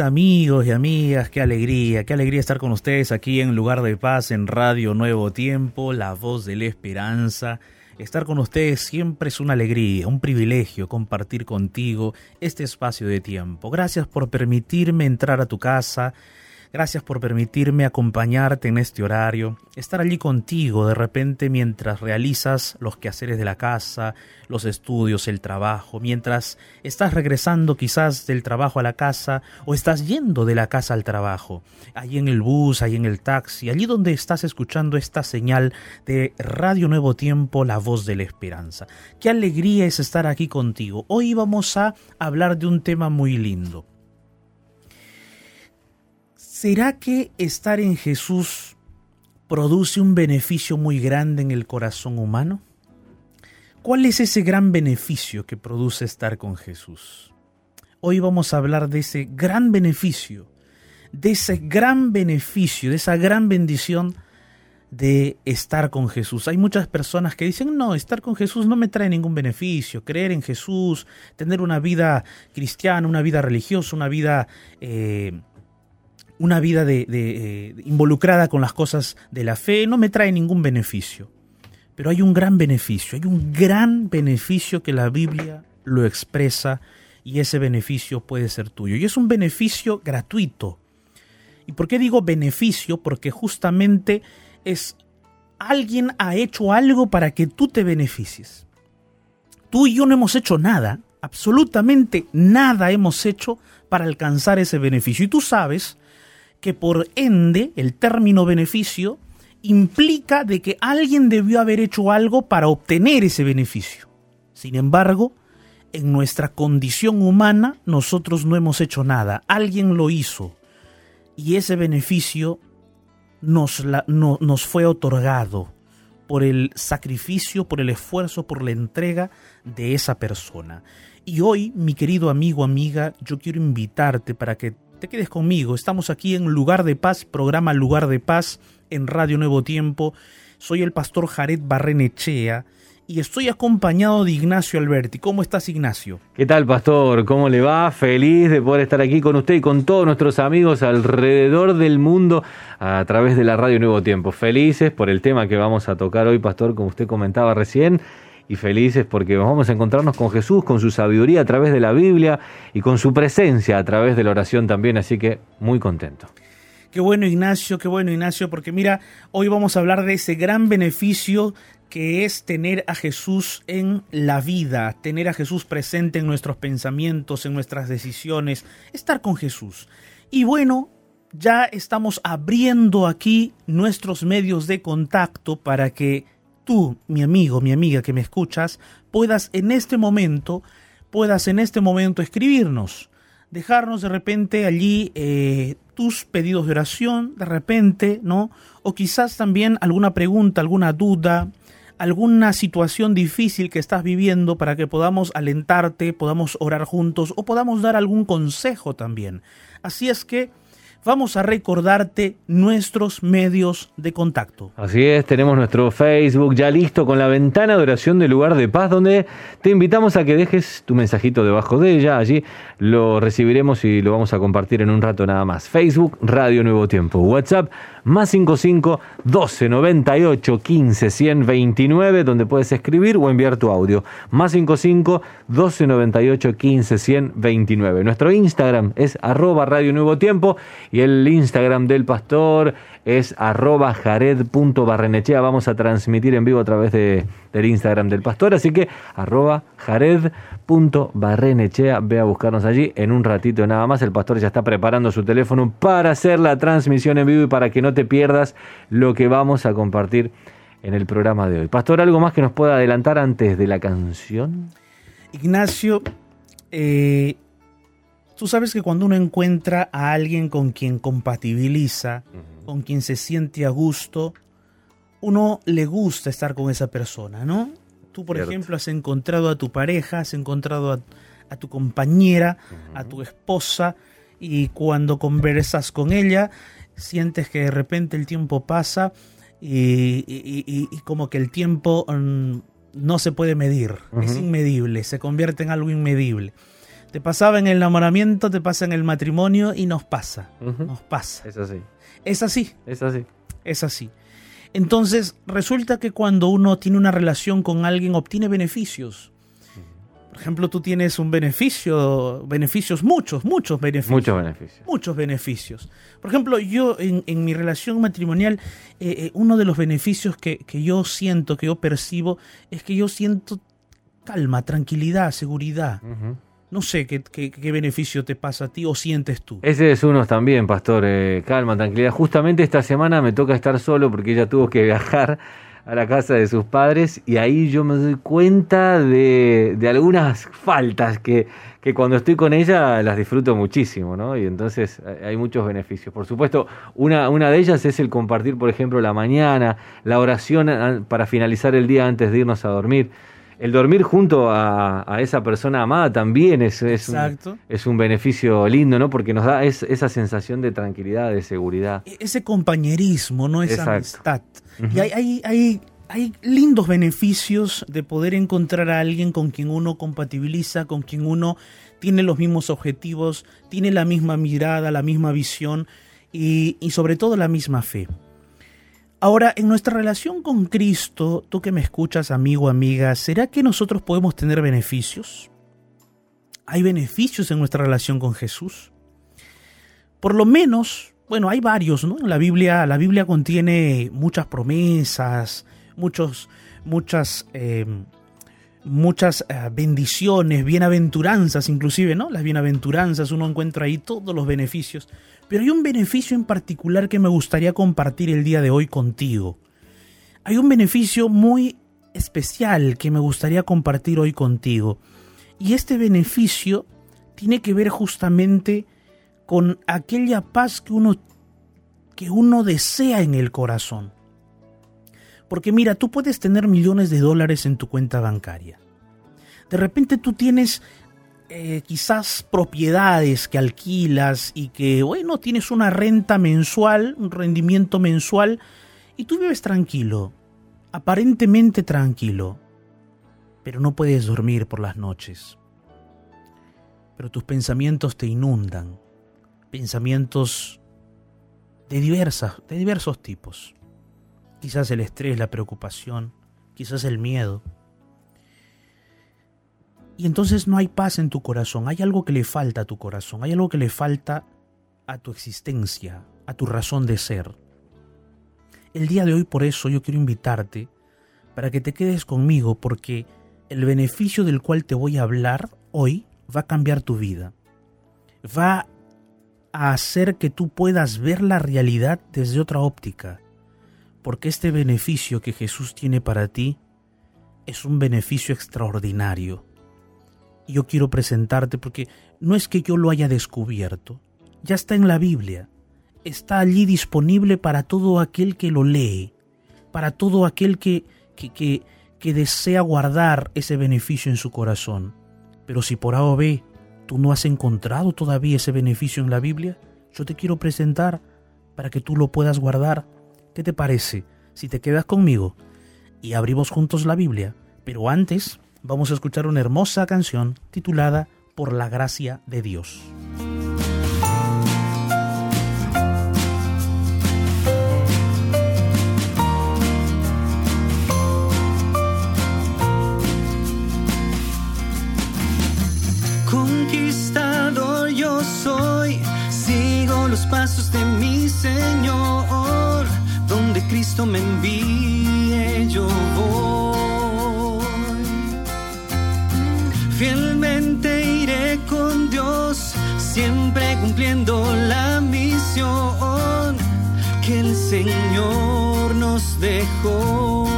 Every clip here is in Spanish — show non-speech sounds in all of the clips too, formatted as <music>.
Amigos y amigas, qué alegría, qué alegría estar con ustedes aquí en Lugar de Paz, en Radio Nuevo Tiempo, la voz de la esperanza. Estar con ustedes siempre es una alegría, un privilegio compartir contigo este espacio de tiempo. Gracias por permitirme entrar a tu casa, Gracias por permitirme acompañarte en este horario, estar allí contigo de repente mientras realizas los quehaceres de la casa, los estudios, el trabajo, mientras estás regresando quizás del trabajo a la casa o estás yendo de la casa al trabajo, allí en el bus, allí en el taxi, allí donde estás escuchando esta señal de Radio Nuevo Tiempo, la voz de la esperanza. Qué alegría es estar aquí contigo. Hoy vamos a hablar de un tema muy lindo ¿Será que estar en Jesús produce un beneficio muy grande en el corazón humano? ¿Cuál es ese gran beneficio que produce estar con Jesús? Hoy vamos a hablar de ese gran beneficio, de ese gran beneficio, de esa gran bendición de estar con Jesús. Hay muchas personas que dicen, no, estar con Jesús no me trae ningún beneficio, creer en Jesús, tener una vida cristiana, una vida religiosa, una vida... Eh, una vida de, eh, involucrada con las cosas de la fe no me trae ningún beneficio. Pero hay un gran beneficio, hay un gran beneficio que la Biblia lo expresa y ese beneficio puede ser tuyo. Y es un beneficio gratuito. ¿Y por qué digo beneficio? Porque justamente es alguien ha hecho algo para que tú te beneficies. Tú y yo no hemos hecho nada, absolutamente nada hemos hecho para alcanzar ese beneficio. Y tú sabes que por ende el término beneficio implica de que alguien debió haber hecho algo para obtener ese beneficio. Sin embargo, en nuestra condición humana nosotros no hemos hecho nada, alguien lo hizo y ese beneficio nos, nos fue otorgado por el sacrificio, por el esfuerzo, por la entrega de esa persona. Y hoy, mi querido amigo, amiga, yo quiero invitarte para que te quedes conmigo. Estamos aquí en Lugar de Paz, programa Lugar de Paz en Radio Nuevo Tiempo. Soy el pastor Jared Barrenechea y estoy acompañado de Ignacio Alberti. ¿Cómo estás, Ignacio? ¿Qué tal, pastor? ¿Cómo le va? Feliz de poder estar aquí con usted y con todos nuestros amigos alrededor del mundo a través de la Radio Nuevo Tiempo. Felices por el tema que vamos a tocar hoy, pastor, como usted comentaba recién y felices porque vamos a encontrarnos con Jesús, con su sabiduría a través de la Biblia y con su presencia a través de la oración también, así que muy contento. Qué bueno Ignacio, qué bueno Ignacio, porque mira, hoy vamos a hablar de ese gran beneficio que es tener a Jesús en la vida, tener a Jesús presente en nuestros pensamientos, en nuestras decisiones, estar con Jesús. Y bueno, ya estamos abriendo aquí nuestros medios de contacto para que tú, mi amigo, mi amiga que me escuchas, puedas en este momento, puedas en este momento escribirnos, dejarnos de repente allí eh, tus pedidos de oración, de repente, ¿no? O quizás también alguna pregunta, alguna duda, alguna situación difícil que estás viviendo para que podamos alentarte, podamos orar juntos o podamos dar algún consejo también. Así es que vamos a recordarte nuestros medios de contacto. Así es, tenemos nuestro Facebook ya listo con la ventana de oración del lugar de paz donde te invitamos a que dejes tu mensajito debajo de ella. Allí lo recibiremos y lo vamos a compartir en un rato nada más. Facebook, Radio Nuevo Tiempo. WhatsApp, más 55 12 98 15 129, donde puedes escribir o enviar tu audio. Más 55 12 98 15 129. Nuestro Instagram es arroba Radio Nuevo Tiempo y el Instagram del pastor es arroba jared.barrenechea. Vamos a transmitir en vivo a través de, del Instagram del pastor, así que arroba jared.barrenechea. Ve a buscarnos allí en un ratito nada más. El pastor ya está preparando su teléfono para hacer la transmisión en vivo y para que no te pierdas lo que vamos a compartir en el programa de hoy. Pastor, ¿algo más que nos pueda adelantar antes de la canción? Ignacio, eh, tú sabes que cuando uno encuentra a alguien con quien compatibiliza, con quien se siente a gusto, uno le gusta estar con esa persona, ¿no? Tú, por ejemplo, has encontrado a tu pareja, has encontrado a, tu compañera, a tu esposa, y cuando conversas con ella, sientes que de repente el tiempo pasa y, como que el tiempo mm, no se puede medir, es inmedible, se convierte en algo inmedible. Te pasaba en el enamoramiento, te pasa en el matrimonio y nos pasa. Nos pasa. Es así. Es así, Es así. es así. Entonces, resulta que cuando uno tiene una relación con alguien, obtiene beneficios. Por ejemplo, tú tienes un beneficio, beneficios, muchos, muchos beneficios. Muchos beneficios. muchos beneficios. Por ejemplo, yo en, en mi relación matrimonial, eh, eh, uno de los beneficios que, que yo siento, que yo percibo, es que yo siento calma, tranquilidad, seguridad. No sé qué, beneficio te pasa a ti o sientes tú. Ese es uno también, pastor. eh, calma, tranquilidad. Justamente esta semana me toca estar solo porque ella tuvo que <laughs> viajar a la casa de sus padres y ahí yo me doy cuenta de, de algunas faltas que, que cuando estoy con ella las disfruto muchísimo, ¿no? Y entonces hay muchos beneficios. Por supuesto, una, una de ellas es el compartir, por ejemplo, la mañana, la oración ah, para finalizar el día antes de irnos a dormir. El dormir junto a, a esa persona amada también es, es un- Exacto. es un beneficio lindo, ¿no? Porque nos da es- esa sensación de tranquilidad, de seguridad. E- Ese compañerismo, ¿no? Esa Exacto. amistad. Y hay, hay, hay, hay lindos beneficios de poder encontrar a alguien con quien uno compatibiliza, con quien uno tiene los mismos objetivos, tiene la misma mirada, la misma visión y, y sobre todo la misma fe. Ahora, en nuestra relación con Cristo, tú que me escuchas, amigo, amiga, ¿será que nosotros podemos tener beneficios? ¿Hay beneficios en nuestra relación con Jesús? Por lo menos, bueno, hay varios, ¿no? La Biblia, la Biblia contiene muchas promesas, muchos, muchas, eh, muchas eh, bendiciones, bienaventuranzas, inclusive, ¿no? Las bienaventuranzas, uno encuentra ahí todos los beneficios. Pero hay un beneficio en particular que me gustaría compartir el día de hoy contigo. Hay un beneficio muy especial que me gustaría compartir hoy contigo. Y este beneficio tiene que ver justamente con aquella paz que uno que uno desea en el corazón. Porque mira, tú puedes tener millones de dólares en tu cuenta bancaria. De repente tú tienes eh, quizás propiedades que alquilas y que, bueno, tienes una renta mensual, un rendimiento mensual, y tú vives tranquilo, aparentemente tranquilo, pero no puedes dormir por las noches. Pero tus pensamientos te inundan, pensamientos de, diversas, de diversos tipos. Quizás el estrés, la preocupación, quizás el miedo. Y entonces no hay paz en tu corazón, hay algo que le falta a tu corazón, hay algo que le falta a tu existencia, a tu razón de ser. El día de hoy por eso yo quiero invitarte para que te quedes conmigo porque el beneficio del cual te voy a hablar hoy va a cambiar tu vida. Va a hacer que tú puedas ver la realidad desde otra óptica. Porque este beneficio que Jesús tiene para ti es un beneficio extraordinario. Y yo quiero presentarte porque no es que yo lo haya descubierto, ya está en la Biblia, está allí disponible para todo aquel que lo lee, para todo aquel que, que, que, que desea guardar ese beneficio en su corazón. Pero si por A o B tú no has encontrado todavía ese beneficio en la Biblia, yo te quiero presentar para que tú lo puedas guardar. ¿Qué te parece si te quedas conmigo y abrimos juntos la Biblia? Pero antes vamos a escuchar una hermosa canción titulada Por la gracia de Dios. Conquistador yo soy, sigo los pasos de mi Señor, Cristo me envíe yo voy. Fielmente iré con Dios, siempre cumpliendo la misión que el Señor nos dejó.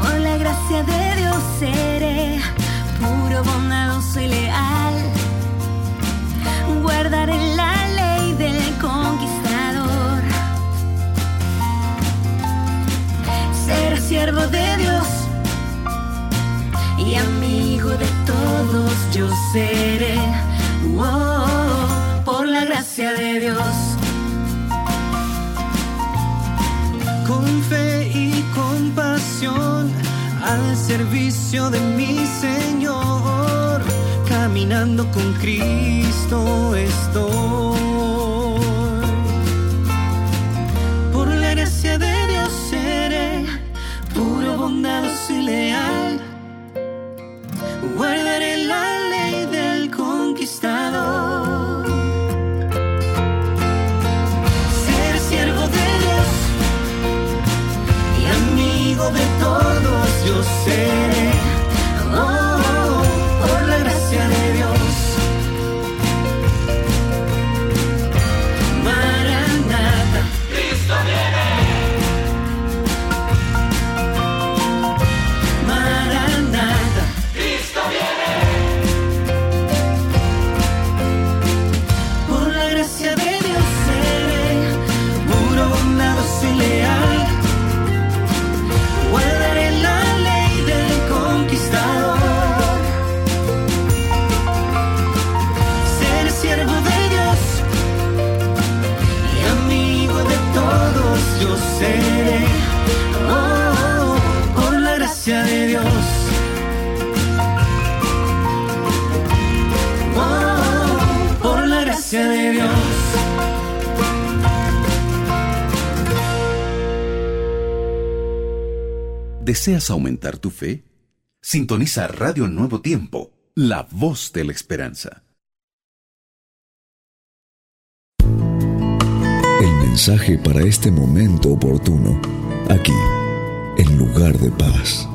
Por la gracia de Dios seré puro, bondadoso y leal. Guardaré siervo de Dios y amigo de todos yo seré. Oh, por la gracia de Dios. con fe y compasión al servicio de mi Señor. caminando con Cristo estoy. Puro, bondadoso y ¿Deseas aumentar tu fe? Sintoniza Radio Nuevo Tiempo, la voz de la esperanza. El mensaje para este momento oportuno, aquí, en lugar de paz.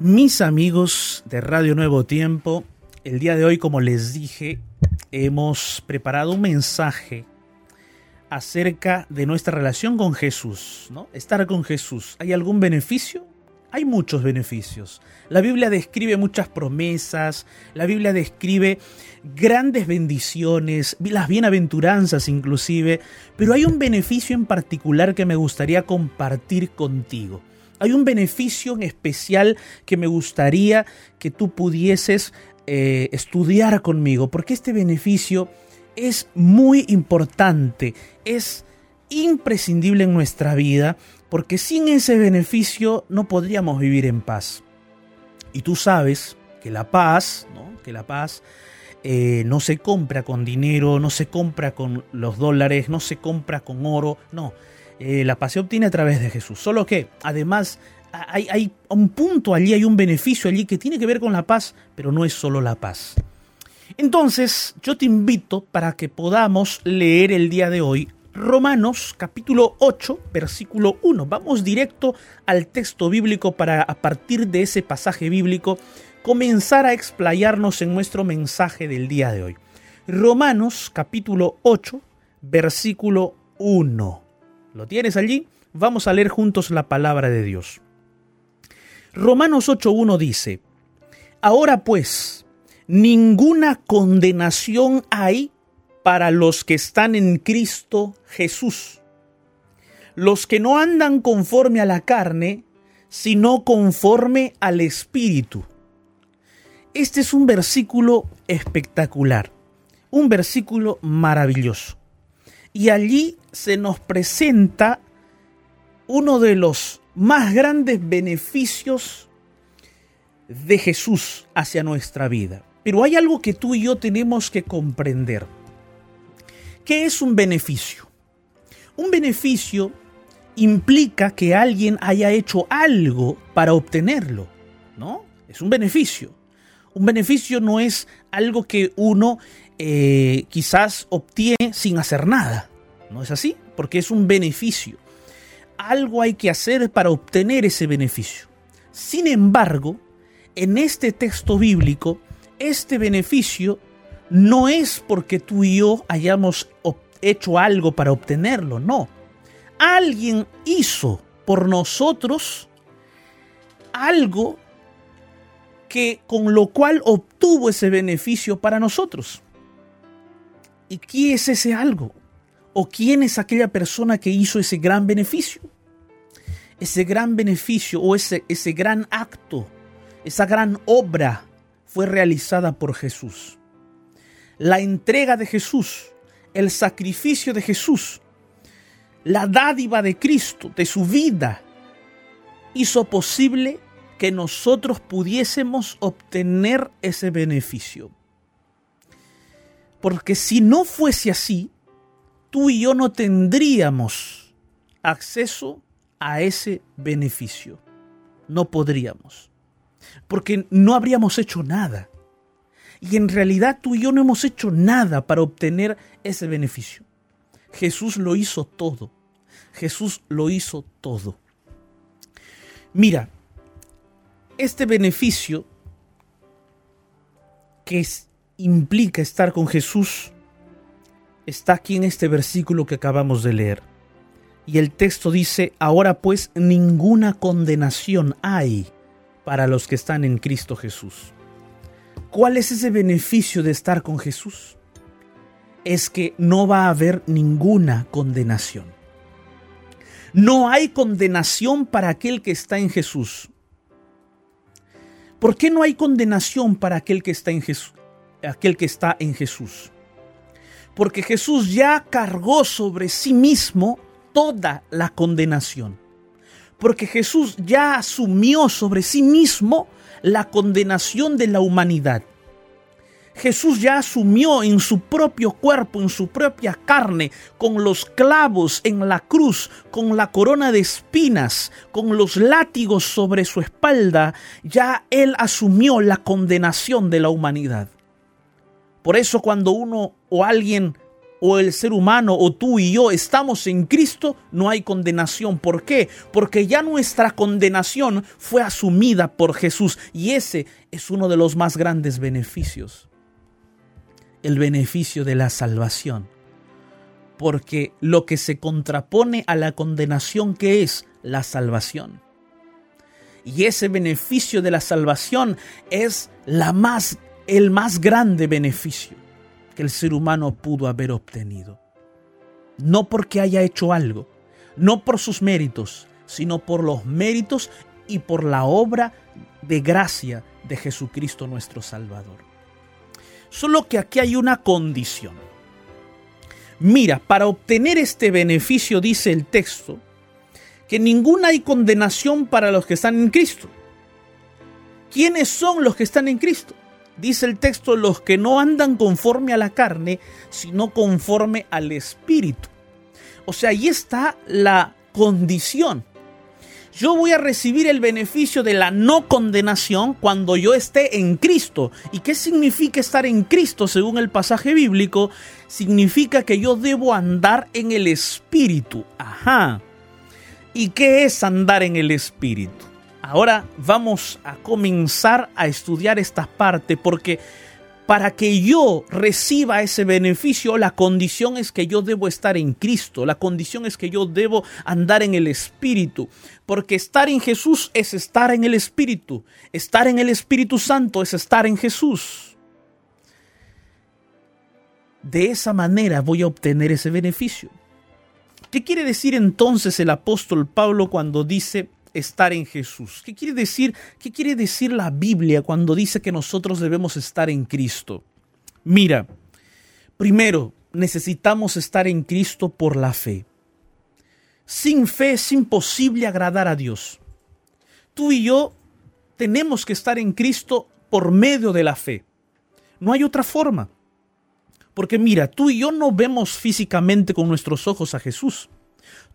Mis amigos de Radio Nuevo Tiempo, el día de hoy, como les dije, hemos preparado un mensaje acerca de nuestra relación con Jesús, ¿no? Estar con Jesús. ¿Hay algún beneficio? Hay muchos beneficios. La Biblia describe muchas promesas, la Biblia describe grandes bendiciones, las bienaventuranzas inclusive, pero hay un beneficio en particular que me gustaría compartir contigo. Hay un beneficio en especial que me gustaría que tú pudieses eh, estudiar conmigo, porque este beneficio es muy importante, es imprescindible en nuestra vida, porque sin ese beneficio no podríamos vivir en paz. Y tú sabes que la paz, que la paz eh, no se compra con dinero, no se compra con los dólares, no se compra con oro, no. Eh, la paz se obtiene a través de Jesús. Solo que, además, hay, hay un punto allí, hay un beneficio allí que tiene que ver con la paz, pero no es solo la paz. Entonces, yo te invito para que podamos leer el día de hoy Romanos capítulo 8, versículo 1. Vamos directo al texto bíblico para a partir de ese pasaje bíblico comenzar a explayarnos en nuestro mensaje del día de hoy. Romanos capítulo 8, versículo 1. ¿Lo tienes allí? Vamos a leer juntos la palabra de Dios. Romanos 8.1 dice, Ahora pues, ninguna condenación hay para los que están en Cristo Jesús, los que no andan conforme a la carne, sino conforme al Espíritu. Este es un versículo espectacular, un versículo maravilloso. Y allí se nos presenta uno de los más grandes beneficios de Jesús hacia nuestra vida. Pero hay algo que tú y yo tenemos que comprender. ¿Qué es un beneficio? Un beneficio implica que alguien haya hecho algo para obtenerlo, ¿no? Es un beneficio. Un beneficio no es algo que uno eh, quizás obtiene sin hacer nada. ¿No es así? Porque es un beneficio. Algo hay que hacer para obtener ese beneficio. Sin embargo, en este texto bíblico, este beneficio no es porque tú y yo hayamos hecho algo para obtenerlo, no. Alguien hizo por nosotros algo que con lo cual obtuvo ese beneficio para nosotros. ¿Y quién es ese algo? ¿O quién es aquella persona que hizo ese gran beneficio? Ese gran beneficio o ese, ese gran acto, esa gran obra fue realizada por Jesús. La entrega de Jesús, el sacrificio de Jesús, la dádiva de Cristo, de su vida, hizo posible que nosotros pudiésemos obtener ese beneficio. Porque si no fuese así, tú y yo no tendríamos acceso a ese beneficio. No podríamos. Porque no habríamos hecho nada. Y en realidad tú y yo no hemos hecho nada para obtener ese beneficio. Jesús lo hizo todo. Jesús lo hizo todo. Mira, este beneficio que es- implica estar con Jesús está aquí en este versículo que acabamos de leer. Y el texto dice, ahora pues ninguna condenación hay para los que están en Cristo Jesús. ¿Cuál es ese beneficio de estar con Jesús? Es que no va a haber ninguna condenación. No hay condenación para aquel que está en Jesús. ¿Por qué no hay condenación para aquel que está en Jesús? Aquel que está en Jesús. Porque Jesús ya cargó sobre sí mismo toda la condenación. Porque Jesús ya asumió sobre sí mismo la condenación de la humanidad. Jesús ya asumió en su propio cuerpo, en su propia carne, con los clavos en la cruz, con la corona de espinas, con los látigos sobre su espalda, ya Él asumió la condenación de la humanidad. Por eso cuando uno o alguien o el ser humano o tú y yo estamos en Cristo, no hay condenación. ¿Por qué? Porque ya nuestra condenación fue asumida por Jesús y ese es uno de los más grandes beneficios el beneficio de la salvación. Porque lo que se contrapone a la condenación que es la salvación. Y ese beneficio de la salvación es la más, el más grande beneficio que el ser humano pudo haber obtenido. No porque haya hecho algo, no por sus méritos, sino por los méritos y por la obra de gracia de Jesucristo nuestro Salvador. Solo que aquí hay una condición. Mira, para obtener este beneficio, dice el texto, que ninguna hay condenación para los que están en Cristo. ¿Quiénes son los que están en Cristo? Dice el texto, los que no andan conforme a la carne, sino conforme al Espíritu. O sea, ahí está la condición. Yo voy a recibir el beneficio de la no condenación cuando yo esté en Cristo. ¿Y qué significa estar en Cristo según el pasaje bíblico? Significa que yo debo andar en el Espíritu. Ajá. ¿Y qué es andar en el Espíritu? Ahora vamos a comenzar a estudiar esta parte porque para que yo reciba ese beneficio, la condición es que yo debo estar en Cristo, la condición es que yo debo andar en el Espíritu, porque estar en Jesús es estar en el Espíritu, estar en el Espíritu Santo es estar en Jesús. De esa manera voy a obtener ese beneficio. ¿Qué quiere decir entonces el apóstol Pablo cuando dice estar en Jesús? ¿Qué quiere decir? ¿Qué quiere decir la Biblia cuando dice que nosotros debemos estar en Cristo? Mira, primero necesitamos estar en Cristo por la fe. Sin fe es imposible agradar a Dios. Tú y yo tenemos que estar en Cristo por medio de la fe. No hay otra forma. Porque mira, tú y yo no vemos físicamente con nuestros ojos a Jesús.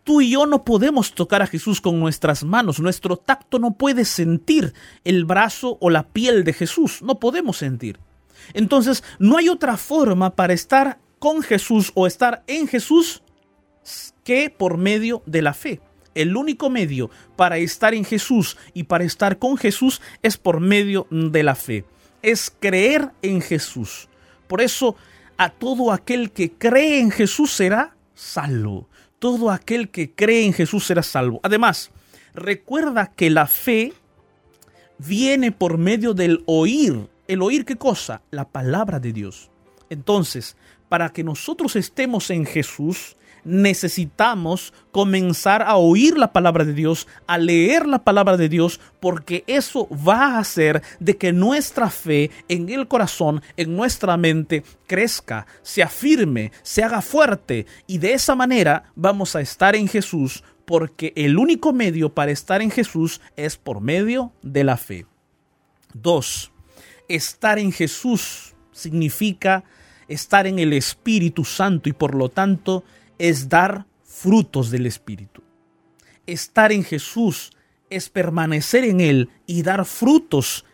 Tú y yo no podemos tocar a Jesús con nuestras manos. Nuestro tacto no puede sentir el brazo o la piel de Jesús. No podemos sentir. Entonces, no hay otra forma para estar con Jesús o estar en Jesús que por medio de la fe. El único medio para estar en Jesús y para estar con Jesús es por medio de la fe. Es creer en Jesús. Por eso, a todo aquel que cree en Jesús será salvo. Todo aquel que cree en Jesús será salvo. Además, recuerda que la fe viene por medio del oír. ¿El oír qué cosa? La palabra de Dios. Entonces, para que nosotros estemos en Jesús, necesitamos comenzar a oír la palabra de Dios, a leer la palabra de Dios, porque eso va a hacer de que nuestra fe en el corazón, en nuestra mente, crezca, se afirme, se haga fuerte, y de esa manera vamos a estar en Jesús, porque el único medio para estar en Jesús es por medio de la fe. Dos, estar en Jesús significa estar en el Espíritu Santo y por lo tanto es dar frutos del Espíritu. Estar en Jesús es permanecer en Él y dar frutos,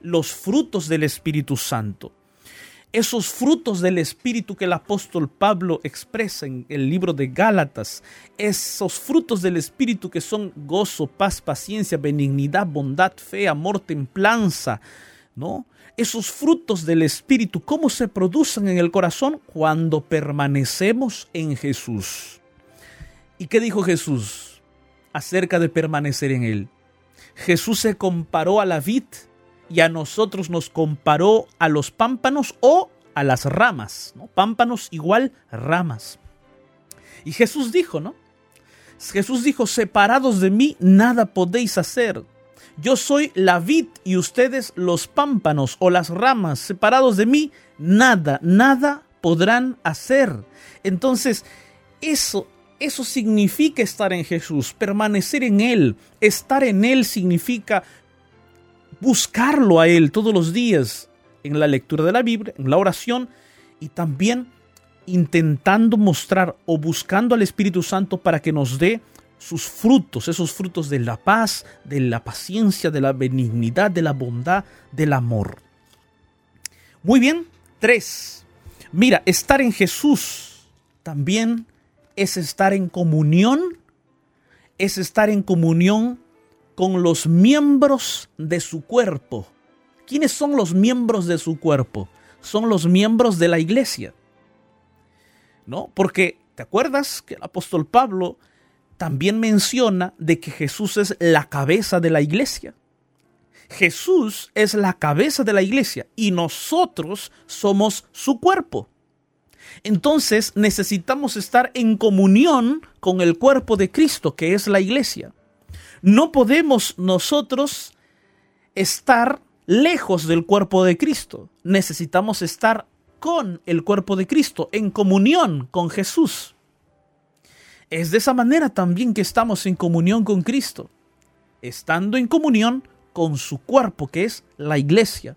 los frutos del Espíritu Santo. Esos frutos del Espíritu que el apóstol Pablo expresa en el libro de Gálatas, esos frutos del Espíritu que son gozo, paz, paciencia, benignidad, bondad, fe, amor, templanza, ¿no? Esos frutos del Espíritu, ¿cómo se producen en el corazón? Cuando permanecemos en Jesús. ¿Y qué dijo Jesús acerca de permanecer en Él? Jesús se comparó a la vid y a nosotros nos comparó a los pámpanos o a las ramas. ¿no? Pámpanos igual ramas. Y Jesús dijo, ¿no? Jesús dijo, separados de mí nada podéis hacer. Yo soy la vid y ustedes los pámpanos o las ramas. Separados de mí, nada, nada podrán hacer. Entonces, eso, eso significa estar en Jesús, permanecer en Él. Estar en Él significa buscarlo a Él todos los días en la lectura de la Biblia, en la oración y también intentando mostrar o buscando al Espíritu Santo para que nos dé sus frutos, esos frutos de la paz, de la paciencia, de la benignidad, de la bondad, del amor. Muy bien, tres. Mira, estar en Jesús también es estar en comunión, es estar en comunión con los miembros de su cuerpo. ¿Quiénes son los miembros de su cuerpo? Son los miembros de la iglesia. ¿No? Porque, ¿te acuerdas que el apóstol Pablo también menciona de que Jesús es la cabeza de la iglesia. Jesús es la cabeza de la iglesia y nosotros somos su cuerpo. Entonces necesitamos estar en comunión con el cuerpo de Cristo, que es la iglesia. No podemos nosotros estar lejos del cuerpo de Cristo. Necesitamos estar con el cuerpo de Cristo, en comunión con Jesús. Es de esa manera también que estamos en comunión con Cristo, estando en comunión con su cuerpo, que es la iglesia.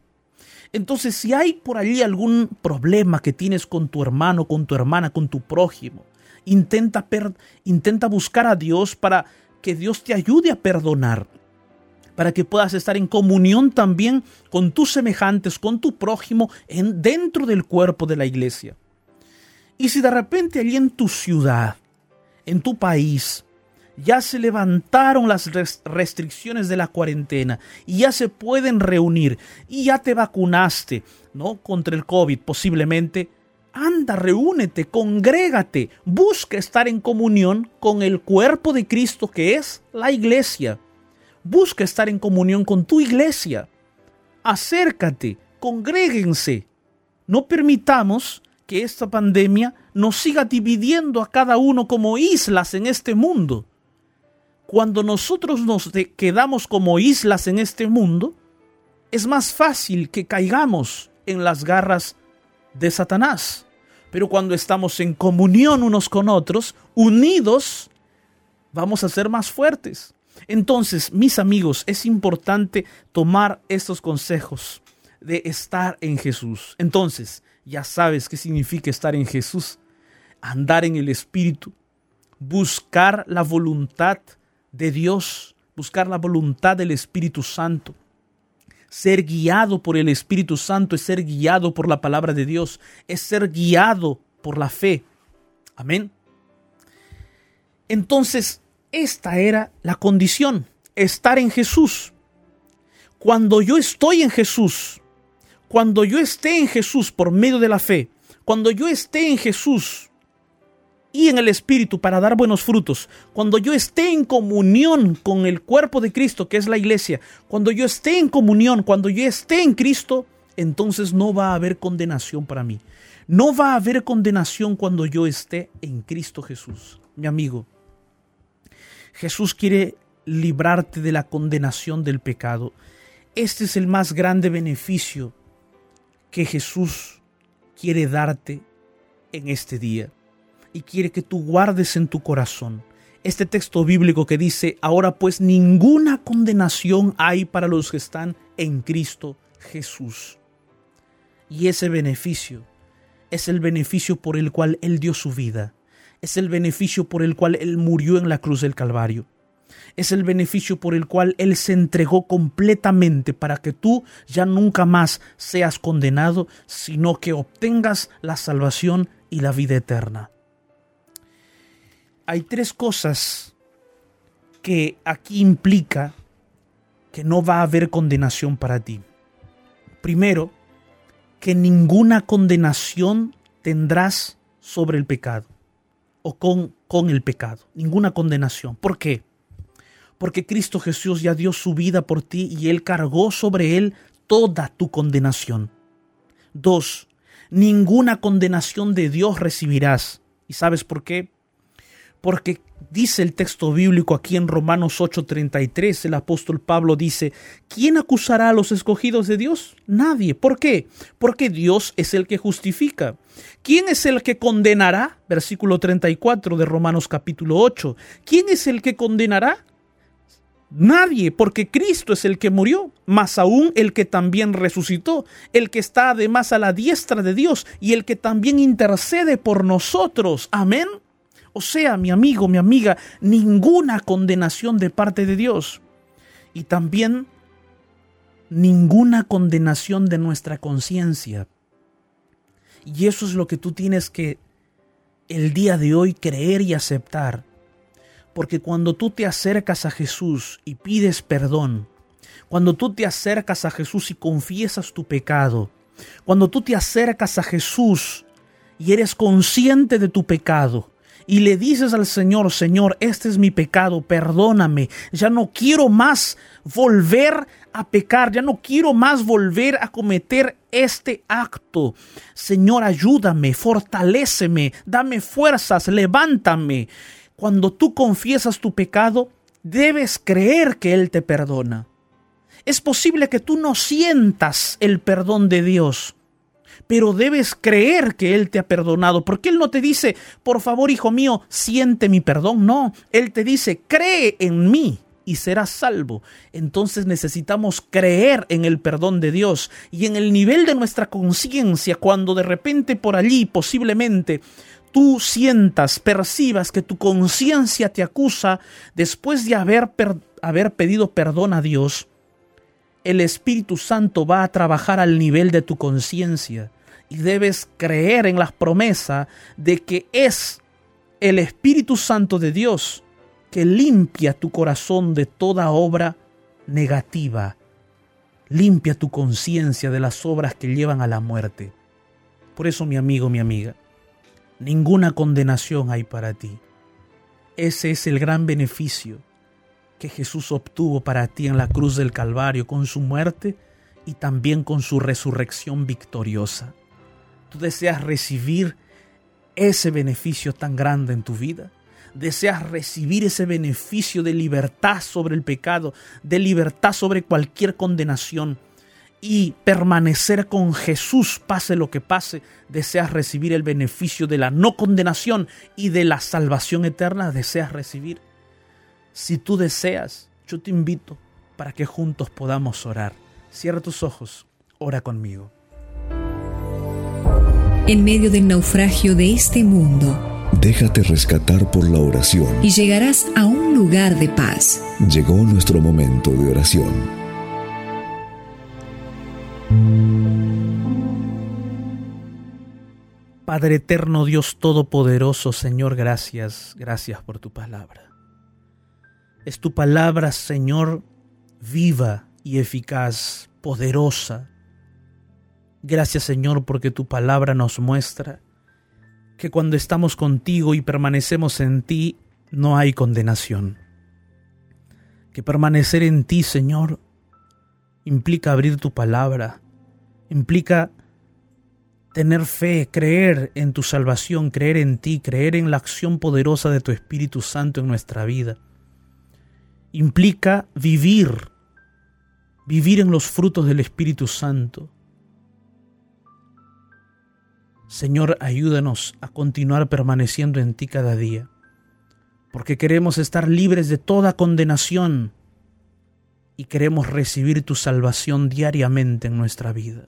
Entonces, si hay por allí algún problema que tienes con tu hermano, con tu hermana, con tu prójimo, intenta, intenta buscar a Dios para que Dios te ayude a perdonar, para que puedas estar en comunión también con tus semejantes, con tu prójimo, en, dentro del cuerpo de la iglesia. Y si de repente allí en tu ciudad en tu país ya se levantaron las restricciones de la cuarentena y ya se pueden reunir y ya te vacunaste, ¿no? Contra el COVID posiblemente. Anda, reúnete, congrégate, busca estar en comunión con el cuerpo de Cristo que es la iglesia. Busca estar en comunión con tu iglesia. Acércate, congréguense. No permitamos que esta pandemia nos siga dividiendo a cada uno como islas en este mundo. Cuando nosotros nos quedamos como islas en este mundo, es más fácil que caigamos en las garras de Satanás. Pero cuando estamos en comunión unos con otros, unidos, vamos a ser más fuertes. Entonces, mis amigos, es importante tomar estos consejos de estar en Jesús. Entonces, ya sabes qué significa estar en Jesús, andar en el Espíritu, buscar la voluntad de Dios, buscar la voluntad del Espíritu Santo. Ser guiado por el Espíritu Santo es ser guiado por la palabra de Dios, es ser guiado por la fe. Amén. Entonces, esta era la condición, estar en Jesús. Cuando yo estoy en Jesús, Cuando yo esté en Jesús por medio de la fe, cuando yo esté en Jesús y en el Espíritu para dar buenos frutos, cuando yo esté en comunión con el cuerpo de Cristo, que es la iglesia, cuando yo esté en comunión, cuando yo esté en Cristo, entonces no va a haber condenación para mí. No va a haber condenación cuando yo esté en Cristo Jesús. Mi amigo, Jesús quiere librarte de la condenación del pecado. Este es el más grande beneficio que Jesús quiere darte en este día y quiere que tú guardes en tu corazón este texto bíblico que dice, ahora pues ninguna condenación hay para los que están en Cristo Jesús. Y ese beneficio es el beneficio por el cual Él dio su vida, es el beneficio por el cual Él murió en la cruz del Calvario, es el beneficio por el cual Él se entregó completamente para que tú ya nunca más seas condenado, sino que obtengas la salvación y la vida eterna. Hay tres cosas que aquí implica que no va a haber condenación para ti. Primero, que ninguna condenación tendrás sobre el pecado o con, con el pecado. Ninguna condenación. ¿Por qué? Porque Cristo Jesús ya dio su vida por ti y Él cargó sobre Él toda tu condenación. Dos, ninguna condenación de Dios recibirás. ¿Y sabes por qué? Porque dice el texto bíblico aquí en Romanos 8:33, el apóstol Pablo dice, ¿quién acusará a los escogidos de Dios? Nadie. ¿Por qué? Porque Dios es el que justifica. ¿Quién es el que condenará? Versículo 34 de Romanos capítulo 8. ¿Quién es el que condenará? Nadie, porque Cristo es el que murió, más aún el que también resucitó, el que está además a la diestra de Dios y el que también intercede por nosotros. Amén. O sea, mi amigo, mi amiga, ninguna condenación de parte de Dios. Y también ninguna condenación de nuestra conciencia. Y eso es lo que tú tienes que el día de hoy creer y aceptar. Porque cuando tú te acercas a Jesús y pides perdón, cuando tú te acercas a Jesús y confiesas tu pecado, cuando tú te acercas a Jesús y eres consciente de tu pecado, y le dices al Señor, Señor, este es mi pecado, perdóname, ya no quiero más volver a pecar, ya no quiero más volver a cometer este acto. Señor, ayúdame, fortaléceme, dame fuerzas, levántame. Cuando tú confiesas tu pecado, debes creer que Él te perdona. Es posible que tú no sientas el perdón de Dios, pero debes creer que Él te ha perdonado, porque Él no te dice, por favor, hijo mío, siente mi perdón, no, Él te dice, cree en mí y serás salvo. Entonces necesitamos creer en el perdón de Dios y en el nivel de nuestra conciencia cuando de repente por allí posiblemente tú sientas, percibas que tu conciencia te acusa después de haber, haber pedido perdón a Dios, el Espíritu Santo va a trabajar al nivel de tu conciencia y debes creer en la promesa de que es el Espíritu Santo de Dios que limpia tu corazón de toda obra negativa, limpia tu conciencia de las obras que llevan a la muerte. Por eso, mi amigo, mi amiga, ninguna condenación hay para ti. Ese es el gran beneficio que Jesús obtuvo para ti en la cruz del Calvario con su muerte y también con su resurrección victoriosa. ¿Tú deseas recibir ese beneficio tan grande en tu vida? ¿Deseas recibir ese beneficio de libertad sobre el pecado, de libertad sobre cualquier condenación? Y permanecer con Jesús, pase lo que pase, deseas recibir el beneficio de la no condenación y de la salvación eterna, deseas recibir. Si tú deseas, yo te invito para que juntos podamos orar. Cierra tus ojos, ora conmigo. En medio del naufragio de este mundo, déjate rescatar por la oración. Y llegarás a un lugar de paz. Llegó nuestro momento de oración. Padre eterno, Dios Todopoderoso, Señor, gracias, gracias por tu palabra. Es tu palabra, Señor, viva y eficaz, poderosa, Gracias Señor porque tu palabra nos muestra que cuando estamos contigo y permanecemos en ti, no hay condenación. Que permanecer en ti, Señor, implica abrir tu palabra, implica tener fe, creer en tu salvación, creer en ti, creer en la acción poderosa de tu Espíritu Santo en nuestra vida. Implica vivir, vivir en los frutos del Espíritu Santo. Señor, ayúdanos a continuar permaneciendo en ti cada día, porque queremos estar libres de toda condenación y queremos recibir tu salvación diariamente en nuestra vida.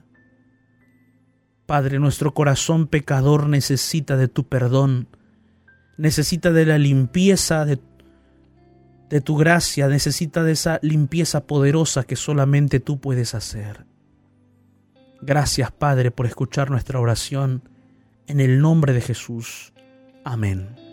Padre, nuestro corazón pecador necesita de tu perdón, necesita de la limpieza de, de, tu gracia, necesita de esa limpieza poderosa que solamente tú puedes hacer. Gracias, Padre, por escuchar nuestra oración. En el nombre de Jesús. Amén.